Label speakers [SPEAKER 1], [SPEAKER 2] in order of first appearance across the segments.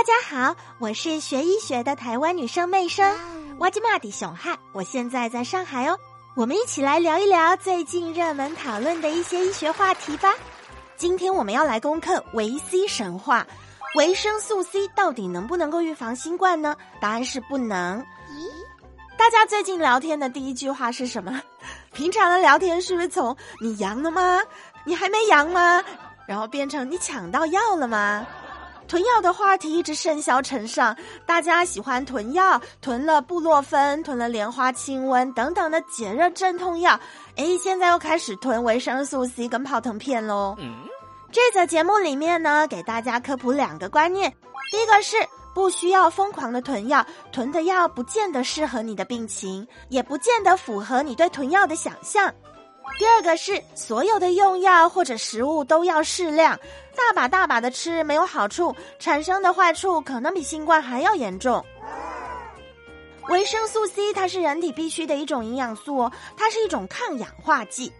[SPEAKER 1] 大家好，我是学医学的台湾女生妹生，哇吉玛迪熊汉，我现在在上海哦。我们一起来聊一聊最近热门讨论的一些医学话题吧。今天我们要来攻克维 C 神话，维生素 C 到底能不能够预防新冠呢？答案是不能。咦，大家最近聊天的第一句话是什么？平常的聊天是不是从“你阳了吗？你还没阳吗？”然后变成“你抢到药了吗？”囤药的话题一直甚嚣尘上，大家喜欢囤药，囤了布洛芬，囤了莲花清瘟等等的解热镇痛药。哎，现在又开始囤维生素 C 跟泡腾片喽。这则节目里面呢，给大家科普两个观念：第一个是不需要疯狂的囤药，囤的药不见得适合你的病情，也不见得符合你对囤药的想象。第二个是，所有的用药或者食物都要适量，大把大把的吃没有好处，产生的坏处可能比新冠还要严重。维生素 C 它是人体必需的一种营养素哦，它是一种抗氧化剂。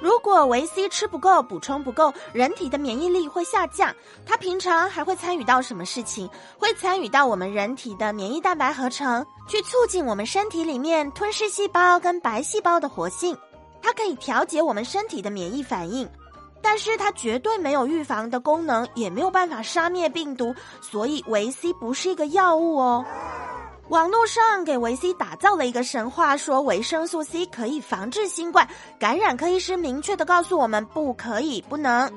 [SPEAKER 1] 如果维 C 吃不够，补充不够，人体的免疫力会下降。它平常还会参与到什么事情？会参与到我们人体的免疫蛋白合成，去促进我们身体里面吞噬细胞跟白细胞的活性。它可以调节我们身体的免疫反应，但是它绝对没有预防的功能，也没有办法杀灭病毒，所以维 C 不是一个药物哦。网络上给维 C 打造了一个神话，说维生素 C 可以防治新冠感染，科医师明确的告诉我们不可以，不能。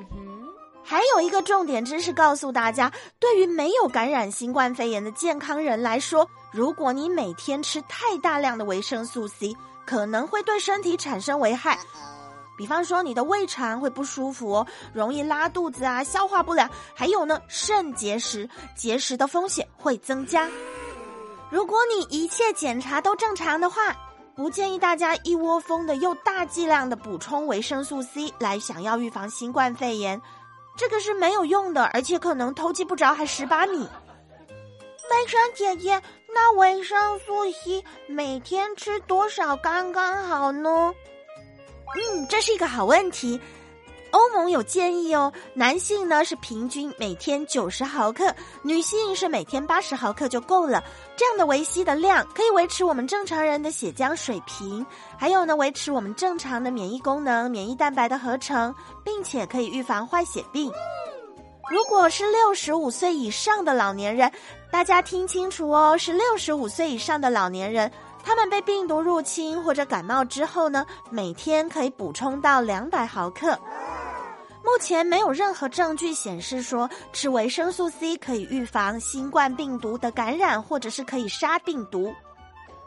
[SPEAKER 1] 还有一个重点知识告诉大家，对于没有感染新冠肺炎的健康人来说，如果你每天吃太大量的维生素 C。可能会对身体产生危害，比方说你的胃肠会不舒服，容易拉肚子啊，消化不良，还有呢，肾结石，结石的风险会增加。如果你一切检查都正常的话，不建议大家一窝蜂的又大剂量的补充维生素 C 来想要预防新冠肺炎，这个是没有用的，而且可能偷鸡不着还蚀把米。
[SPEAKER 2] 梅生姐姐，那维生素 C 每天吃多少刚刚好呢？
[SPEAKER 1] 嗯，这是一个好问题。欧盟有建议哦，男性呢是平均每天九十毫克，女性是每天八十毫克就够了。这样的维 C 的量可以维持我们正常人的血浆水平，还有呢维持我们正常的免疫功能、免疫蛋白的合成，并且可以预防坏血病。如果是六十五岁以上的老年人，大家听清楚哦，是六十五岁以上的老年人，他们被病毒入侵或者感冒之后呢，每天可以补充到两百毫克。目前没有任何证据显示说吃维生素 C 可以预防新冠病毒的感染，或者是可以杀病毒。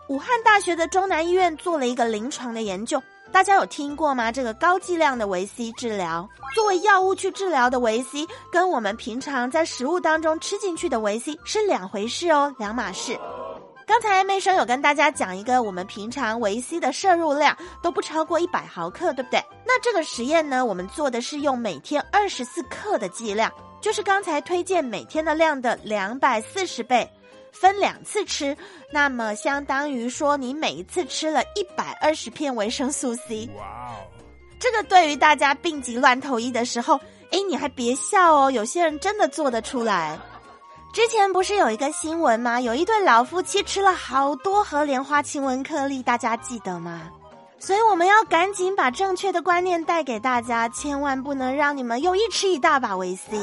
[SPEAKER 1] 武汉大学的中南医院做了一个临床的研究。大家有听过吗？这个高剂量的维 C 治疗，作为药物去治疗的维 C，跟我们平常在食物当中吃进去的维 C 是两回事哦，两码事。刚才妹生有跟大家讲一个，我们平常维 C 的摄入量都不超过一百毫克，对不对？那这个实验呢，我们做的是用每天二十四克的剂量，就是刚才推荐每天的量的两百四十倍。分两次吃，那么相当于说你每一次吃了一百二十片维生素 C。哇哦，这个对于大家病急乱投医的时候，哎，你还别笑哦，有些人真的做得出来。之前不是有一个新闻吗？有一对老夫妻吃了好多盒莲花清瘟颗粒，大家记得吗？所以我们要赶紧把正确的观念带给大家，千万不能让你们又一吃一大把维 C。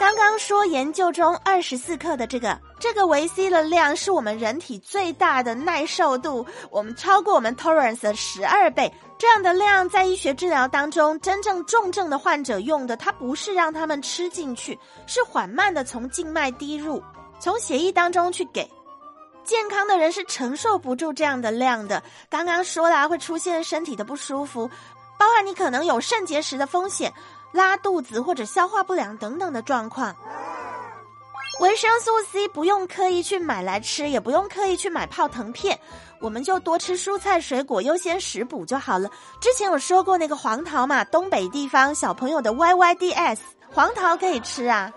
[SPEAKER 1] 刚刚说研究中二十四克的这个这个维 C 的量是我们人体最大的耐受度，我们超过我们 tolerance 的十二倍。这样的量在医学治疗当中，真正重症的患者用的，它不是让他们吃进去，是缓慢的从静脉滴入，从血液当中去给。健康的人是承受不住这样的量的。刚刚说了会出现身体的不舒服，包含你可能有肾结石的风险。拉肚子或者消化不良等等的状况，维生素 C 不用刻意去买来吃，也不用刻意去买泡腾片，我们就多吃蔬菜水果，优先食补就好了。之前有说过那个黄桃嘛，东北地方小朋友的 YYDS，黄桃可以吃啊。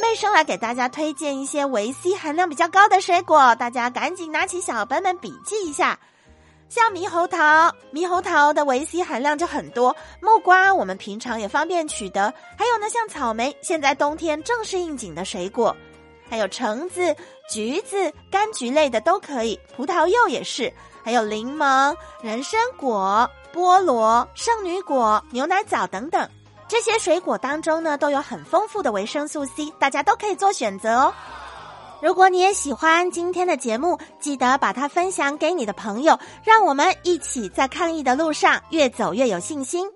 [SPEAKER 1] 妹生来给大家推荐一些维 C 含量比较高的水果，大家赶紧拿起小本本笔记一下。像猕猴桃，猕猴桃的维 C 含量就很多。木瓜我们平常也方便取得，还有呢，像草莓，现在冬天正是应景的水果。还有橙子、橘子、柑橘类的都可以，葡萄柚也是，还有柠檬、人参果、菠萝、圣女果、牛奶枣等等，这些水果当中呢，都有很丰富的维生素 C，大家都可以做选择哦。如果你也喜欢今天的节目，记得把它分享给你的朋友，让我们一起在抗疫的路上越走越有信心。